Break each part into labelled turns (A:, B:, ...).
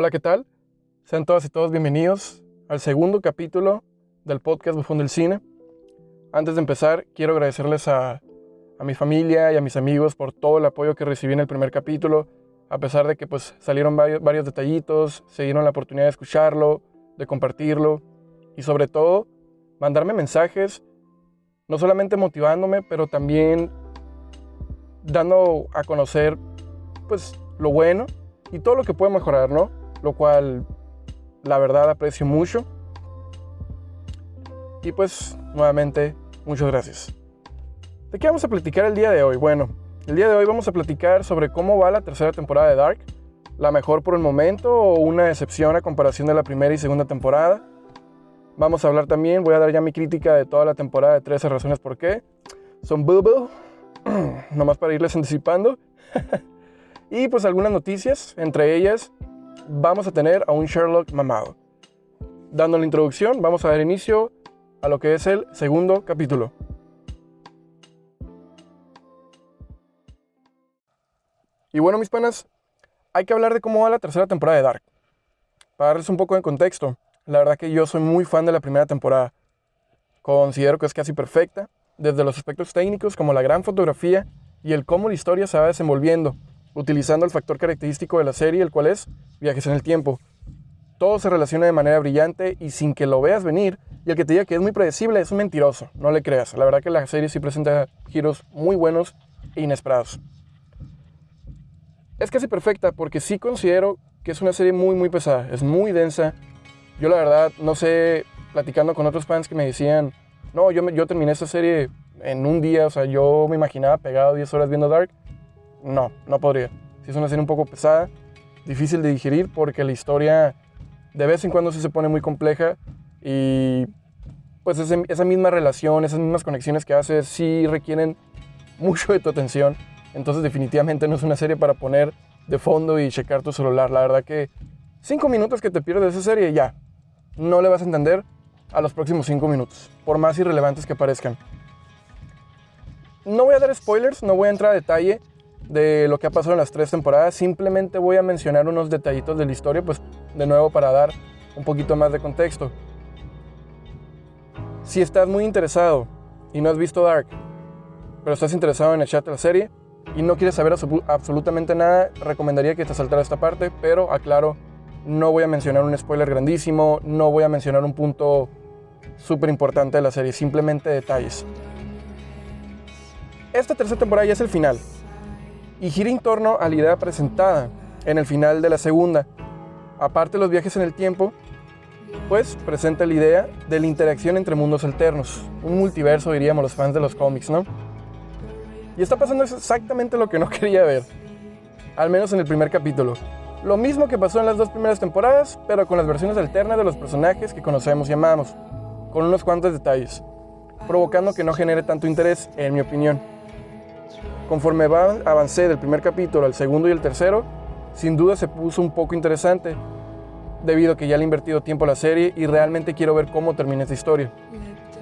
A: Hola, ¿qué tal? Sean todas y todos bienvenidos al segundo capítulo del podcast Bufón del Cine. Antes de empezar, quiero agradecerles a, a, mi familia y a mis amigos por todo el apoyo que recibí en el primer capítulo, a pesar de que pues salieron varios, varios detallitos, se dieron la oportunidad de escucharlo, de compartirlo y sobre todo mandarme mensajes, no solamente motivándome, pero también dando a conocer pues lo bueno y todo lo que puede mejorar, ¿no? Lo cual la verdad aprecio mucho. Y pues nuevamente muchas gracias. ¿De qué vamos a platicar el día de hoy? Bueno, el día de hoy vamos a platicar sobre cómo va la tercera temporada de Dark, la mejor por el momento o una excepción a comparación de la primera y segunda temporada. Vamos a hablar también, voy a dar ya mi crítica de toda la temporada de 13 razones por qué. Son boo nomás para irles anticipando. y pues algunas noticias, entre ellas vamos a tener a un Sherlock mamado. Dando la introducción, vamos a dar inicio a lo que es el segundo capítulo. Y bueno, mis panas, hay que hablar de cómo va la tercera temporada de Dark. Para darles un poco de contexto, la verdad que yo soy muy fan de la primera temporada. Considero que es casi perfecta, desde los aspectos técnicos como la gran fotografía y el cómo la historia se va desenvolviendo, utilizando el factor característico de la serie, el cual es viajes en el tiempo. Todo se relaciona de manera brillante y sin que lo veas venir, y el que te diga que es muy predecible es un mentiroso, no le creas. La verdad que la serie sí presenta giros muy buenos e inesperados. Es casi perfecta porque sí considero que es una serie muy muy pesada, es muy densa. Yo la verdad no sé, platicando con otros fans que me decían, no, yo, yo terminé esta serie en un día, o sea, yo me imaginaba pegado 10 horas viendo Dark. No, no podría. Si es una serie un poco pesada, difícil de digerir porque la historia de vez en cuando sí se pone muy compleja y pues esa misma relación, esas mismas conexiones que haces sí requieren mucho de tu atención. Entonces definitivamente no es una serie para poner de fondo y checar tu celular. La verdad que cinco minutos que te pierdes de esa serie ya no le vas a entender a los próximos cinco minutos, por más irrelevantes que parezcan. No voy a dar spoilers, no voy a entrar a detalle de lo que ha pasado en las tres temporadas, simplemente voy a mencionar unos detallitos de la historia, pues de nuevo para dar un poquito más de contexto. Si estás muy interesado y no has visto Dark, pero estás interesado en echarte la serie, y no quieres saber absolutamente nada, recomendaría que te saltara esta parte, pero aclaro, no voy a mencionar un spoiler grandísimo, no voy a mencionar un punto súper importante de la serie, simplemente detalles. Esta tercera temporada ya es el final y gira en torno a la idea presentada en el final de la segunda. Aparte de los viajes en el tiempo, pues presenta la idea de la interacción entre mundos alternos, un multiverso diríamos los fans de los cómics, ¿no? Y está pasando exactamente lo que no quería ver. Al menos en el primer capítulo. Lo mismo que pasó en las dos primeras temporadas, pero con las versiones alternas de los personajes que conocemos y amamos. Con unos cuantos detalles. Provocando que no genere tanto interés, en mi opinión. Conforme avancé del primer capítulo al segundo y el tercero, sin duda se puso un poco interesante, debido a que ya le he invertido tiempo a la serie y realmente quiero ver cómo termina esta historia.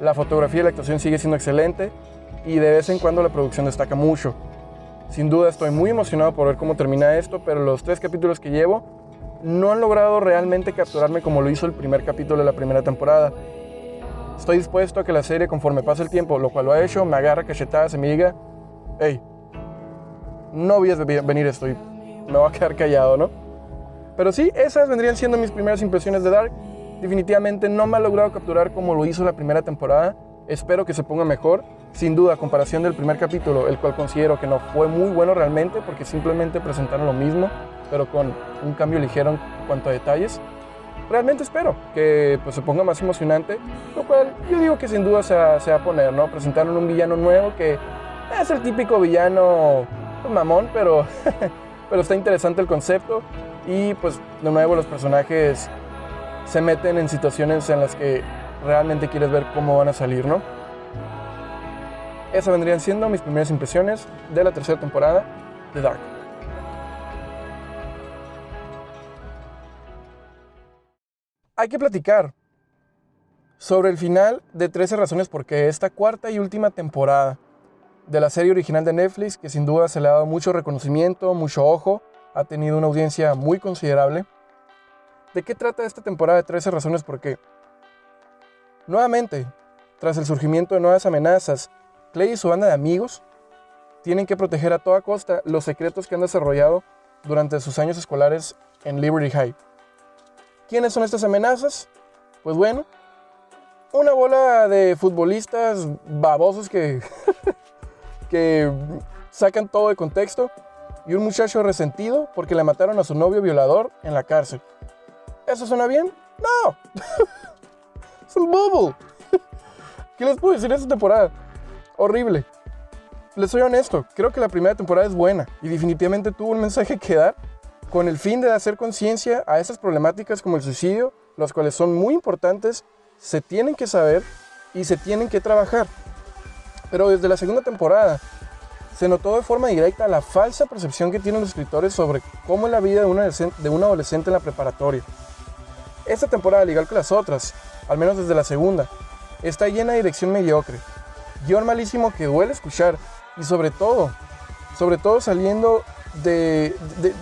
A: La fotografía y la actuación sigue siendo excelente y de vez en cuando la producción destaca mucho. Sin duda estoy muy emocionado por ver cómo termina esto, pero los tres capítulos que llevo no han logrado realmente capturarme como lo hizo el primer capítulo de la primera temporada. Estoy dispuesto a que la serie, conforme pase el tiempo, lo cual lo ha hecho, me agarra cachetadas y me diga, hey, no a venir esto y me voy a quedar callado, ¿no? Pero sí, esas vendrían siendo mis primeras impresiones de Dark. Definitivamente no me ha logrado capturar como lo hizo la primera temporada. Espero que se ponga mejor. Sin duda, a comparación del primer capítulo, el cual considero que no fue muy bueno realmente porque simplemente presentaron lo mismo, pero con un cambio ligero en cuanto a detalles. Realmente espero que pues, se ponga más emocionante, lo cual yo digo que sin duda se va, a poner, ¿no? Presentaron un villano nuevo que es el típico villano mamón, pero, pero está interesante el concepto y pues de nuevo los personajes se meten en situaciones en las que realmente quieres ver cómo van a salir, ¿no? Esas vendrían siendo mis primeras impresiones de la tercera temporada de Dark. Hay que platicar sobre el final de 13 razones por qué esta cuarta y última temporada de la serie original de Netflix, que sin duda se le ha dado mucho reconocimiento, mucho ojo, ha tenido una audiencia muy considerable. ¿De qué trata esta temporada de 13 razones por qué? Nuevamente, tras el surgimiento de nuevas amenazas, Clay y su banda de amigos tienen que proteger a toda costa los secretos que han desarrollado durante sus años escolares en Liberty High. ¿Quiénes son estas amenazas? Pues bueno, una bola de futbolistas babosos que, que sacan todo de contexto y un muchacho resentido porque le mataron a su novio violador en la cárcel. ¿Eso suena bien? No. es un bobo. ¿Qué les puedo decir de esta temporada? Horrible. Les soy honesto, creo que la primera temporada es buena y definitivamente tuvo un mensaje que dar con el fin de hacer conciencia a esas problemáticas como el suicidio, las cuales son muy importantes, se tienen que saber y se tienen que trabajar. Pero desde la segunda temporada se notó de forma directa la falsa percepción que tienen los escritores sobre cómo es la vida de un adolescente, en la preparatoria. Esta temporada, al igual que las otras, al menos desde la segunda, está llena de dirección mediocre, guion malísimo que duele escuchar y sobre todo, sobre todo saliendo de,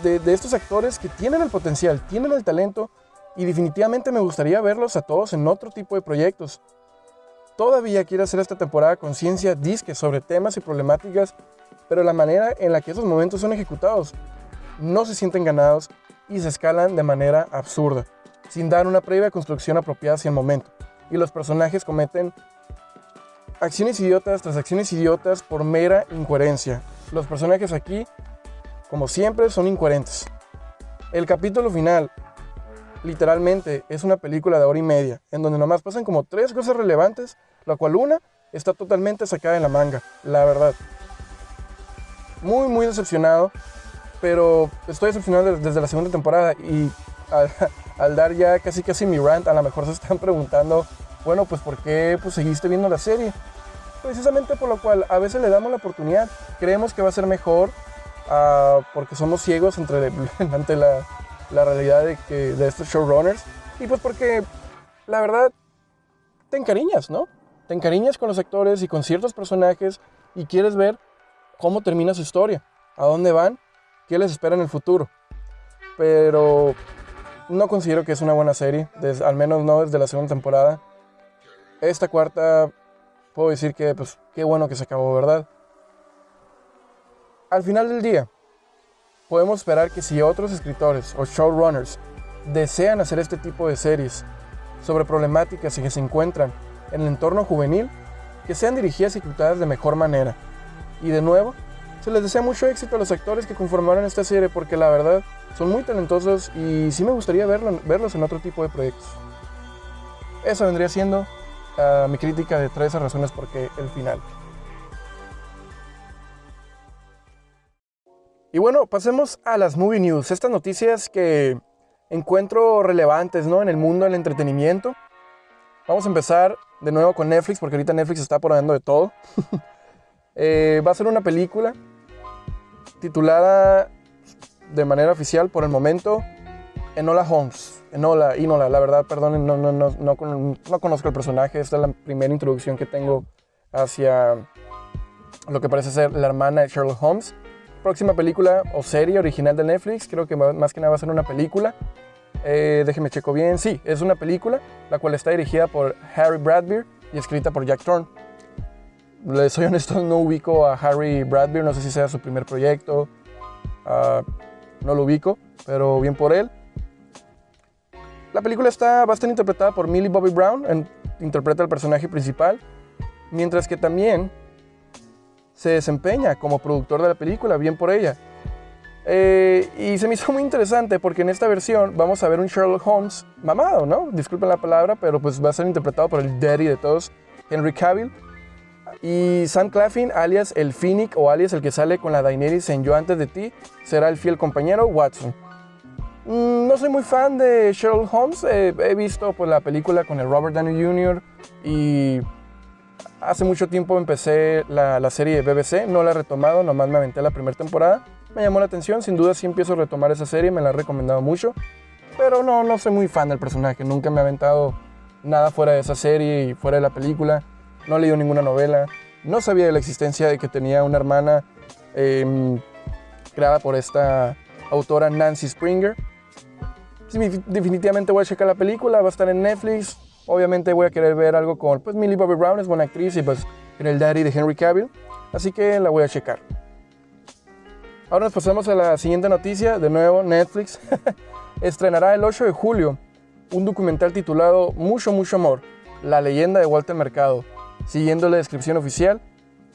A: de, estos actores que tienen el potencial, tienen el talento y definitivamente me gustaría verlos a todos en otro tipo de proyectos. Todavía quiero hacer esta temporada conciencia disque sobre temas y problemáticas, pero la manera en la que esos momentos son ejecutados no se sienten ganados y se escalan de manera absurda, sin dar una previa construcción apropiada hacia el momento. Y los personajes cometen acciones idiotas tras acciones idiotas por mera incoherencia. Los personajes aquí, como siempre, son incoherentes. El capítulo final, literalmente, es una película de hora y media, en donde nomás pasan como tres cosas relevantes, la cual una está totalmente sacada en la manga, la verdad. Muy, muy decepcionado, pero estoy decepcionado desde la segunda temporada y al, dar ya casi casi mi rant, a lo mejor se están preguntando bueno, pues ¿por qué pues, seguiste viendo la serie? Precisamente por lo cual a veces le damos la oportunidad, creemos que va a ser mejor uh, porque somos ciegos entre, ante la, la realidad de, que, de estos showrunners y pues porque la verdad te encariñas, ¿no? Te encariñas con los actores y con ciertos personajes y quieres ver cómo termina su historia, a dónde van, qué les espera en el futuro. Pero no considero que es una buena serie, al menos no desde la segunda temporada. Esta cuarta, puedo decir que, pues, qué bueno que se acabó, ¿verdad? Al final del día, podemos esperar que si otros escritores o showrunners desean hacer este tipo de series sobre problemáticas que se encuentran en el entorno juvenil, que sean dirigidas y ejecutadas de mejor manera. Y de nuevo, se les desea mucho éxito a los actores que conformaron esta serie porque la verdad son muy talentosos y sí me gustaría verlos en otro tipo de proyectos. Eso vendría siendo mi crítica de 13 razones por qué el final. Y bueno, pasemos a las movie news, estas noticias que encuentro relevantes ¿no? en el mundo del entretenimiento. Vamos a empezar de nuevo con Netflix, porque ahorita Netflix está por de todo. Eh, va a ser una película titulada de manera oficial por el momento Enola Holmes. Enola, Inola, la verdad, perdón, no, no, no, no conozco el personaje. Esta es la primera introducción que tengo hacia lo que parece ser la hermana de Sherlock Holmes. Próxima película o serie original de Netflix, creo que más que nada va a ser una película. Eh, déjeme checo bien. Sí, es una película, la cual está dirigida por Harry Bradbeer y escrita por Jack Thorne. Le soy honesto, no ubico a Harry Bradbeer, no sé si sea su primer proyecto. Ah, no lo ubico, pero bien por él. La película está, va a estar interpretada por Millie Bobby Brown, interpreta el personaje principal, mientras que también se desempeña como productor de la película, bien por ella. Eh, y se me hizo muy interesante porque en esta versión vamos a ver un Sherlock Holmes mamado, ¿no? Disculpen la palabra, pero pues va a ser interpretado por el daddy de todos, Henry Cavill. Y Sam Claflin, alias el Finnick o alias el que sale con la Daenerys en Yo antes de ti, será el fiel compañero Watson. Mm, no soy muy fan de Sherlock Holmes. he visto pues, la película con el Robert Downey Jr. y hace mucho tiempo empecé la, serie de BBC. No la he retomado, nomás me aventé la primera temporada. Me llamó la atención, sin duda sí empiezo a retomar esa serie, me la he recomendado mucho. Pero no, no soy muy fan del personaje. Nunca me he aventado nada fuera de esa serie y fuera de la película. No he leído ninguna novela. No sabía de la existencia de que tenía una hermana em, creada por esta autora Nancy Springer. definitivamente voy a checar la película, va a estar en Netflix. Obviamente voy a querer ver algo con, pues Millie Bobby Brown es buena actriz y pues en el Daddy de Henry Cavill. Así que la voy a checar. Ahora nos pasamos a la siguiente noticia. De nuevo, Netflix estrenará el 8 de julio un documental titulado Mucho, mucho amor, la leyenda de Walter Mercado. Siguiendo la descripción oficial,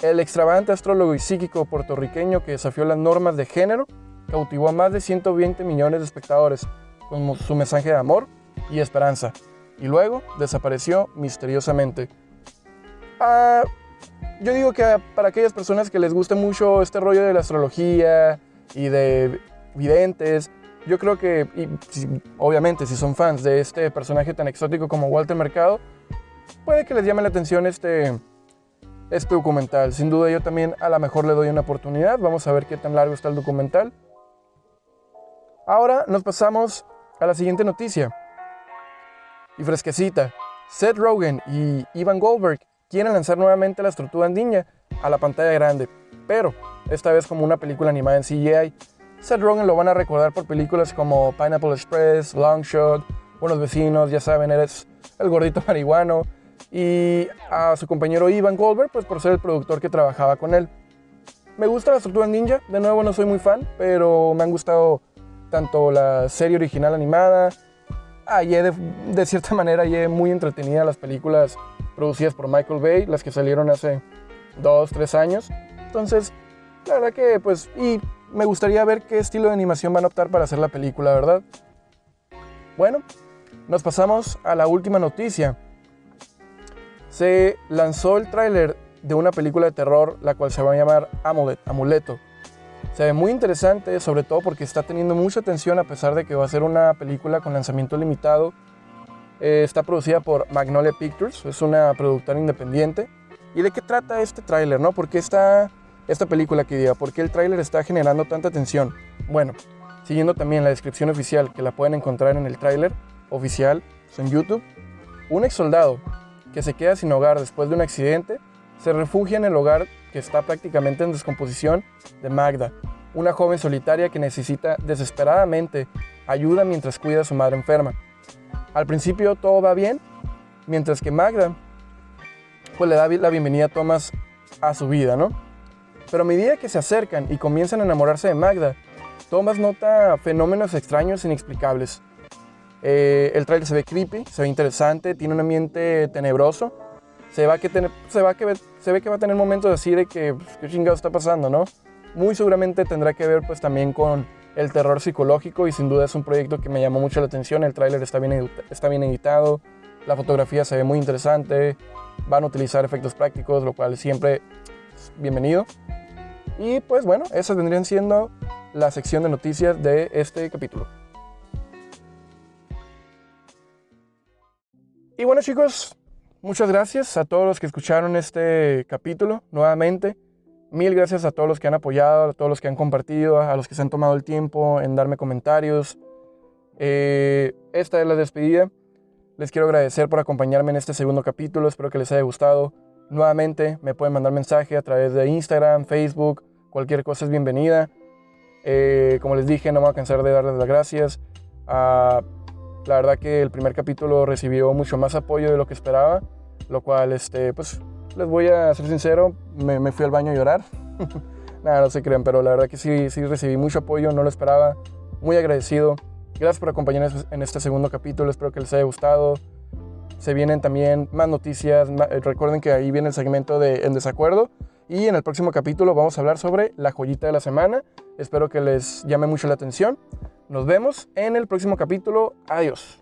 A: el extravagante astrólogo y psíquico puertorriqueño que desafió las normas de género cautivó a más de 120 millones de espectadores con su mensaje de amor y esperanza, y luego desapareció misteriosamente. Ah, yo digo que para aquellas personas que les guste mucho este rollo de la astrología y de videntes, yo creo que, obviamente, si son fans de este personaje tan exótico como Walter Mercado, puede que les llame la atención este, este documental. Sin duda yo también a lo mejor le doy una oportunidad. Vamos a ver qué tan largo está el documental. Ahora nos pasamos a la siguiente noticia. Y fresquecita. Seth Rogen y Ivan Goldberg quieren lanzar nuevamente la estructura andina a la pantalla grande, pero esta vez como una película animada en CGI. Seth Rogen lo van a recordar por películas como Pineapple Express, Longshot, Buenos Vecinos, ya saben, eres el gordito marihuano, y a su compañero Ivan Goldberg, pues por ser el productor que trabajaba con él. Me gusta la estructura ninja, de nuevo no soy muy fan, pero me han gustado tanto la serie original animada, y de, de, cierta manera y muy entretenida las películas producidas por Michael Bay, las que salieron hace dos, tres años. Entonces, la verdad que, pues, y me gustaría ver qué estilo de animación van a optar para hacer la película, ¿verdad? Bueno, nos pasamos a la última noticia. Se lanzó el tráiler de una película de terror, la cual se va a llamar Amulet, Amuleto. Se ve muy interesante, sobre todo porque está teniendo mucha atención a pesar de que va a ser una película con lanzamiento limitado eh, está producida por Magnolia Pictures, es una productora independiente. ¿Y de qué trata este tráiler, no? ¿Por qué esta película que diga? ¿Por qué el tráiler está generando tanta atención? Bueno, siguiendo también la descripción oficial que la pueden encontrar en el tráiler oficial en YouTube, un ex soldado que se queda sin hogar después de un accidente se refugia en el hogar que está prácticamente en descomposición de Magda, una joven solitaria que necesita desesperadamente ayuda mientras cuida a su madre enferma. Al principio todo va bien, mientras que Magda pues le da la bienvenida a Thomas a su vida, ¿no? Pero a medida que se acercan y comienzan a enamorarse de Magda, Thomas nota fenómenos extraños e inexplicables. Eh, el trailer se ve creepy, se ve interesante, tiene un ambiente tenebroso. Se, va que se, va que, se ve que va a tener momentos así de que, pues, ¿qué chingado está pasando, no? Muy seguramente tendrá que ver pues también con el terror psicológico y sin duda es un proyecto que me llamó mucho la atención. El tráiler está bien, está bien editado, la fotografía se ve muy interesante, van a utilizar efectos prácticos, lo cual siempre es bienvenido. Y pues bueno, esas vendrían siendo la sección de noticias de este capítulo. Y bueno chicos, muchas gracias a todos los que escucharon este capítulo nuevamente. Mil gracias a todos los que han apoyado, a todos los que han compartido, a los que se han tomado el tiempo en darme comentarios. Eh, esta es la despedida. Les quiero agradecer por acompañarme en este segundo capítulo. Espero que les haya gustado. Nuevamente me pueden mandar mensaje a través de Instagram, Facebook. Cualquier cosa es bienvenida. Eh, como les dije, no me voy a cansar de darles las gracias. Ah, la verdad que el primer capítulo recibió mucho más apoyo de lo que esperaba. Lo cual, este, pues les voy a ser sincero, me, fui al baño a llorar. Nada, no se creen, pero la verdad que sí, sí recibí mucho apoyo, no lo esperaba. Muy agradecido. Gracias por acompañarnos en este segundo capítulo, espero que les haya gustado. Se vienen también más noticias. Eh, recuerden que ahí viene el segmento de En Desacuerdo. Y en el próximo capítulo vamos a hablar sobre la joyita de la semana. Espero que les llame mucho la atención. Nos vemos en el próximo capítulo. Adiós.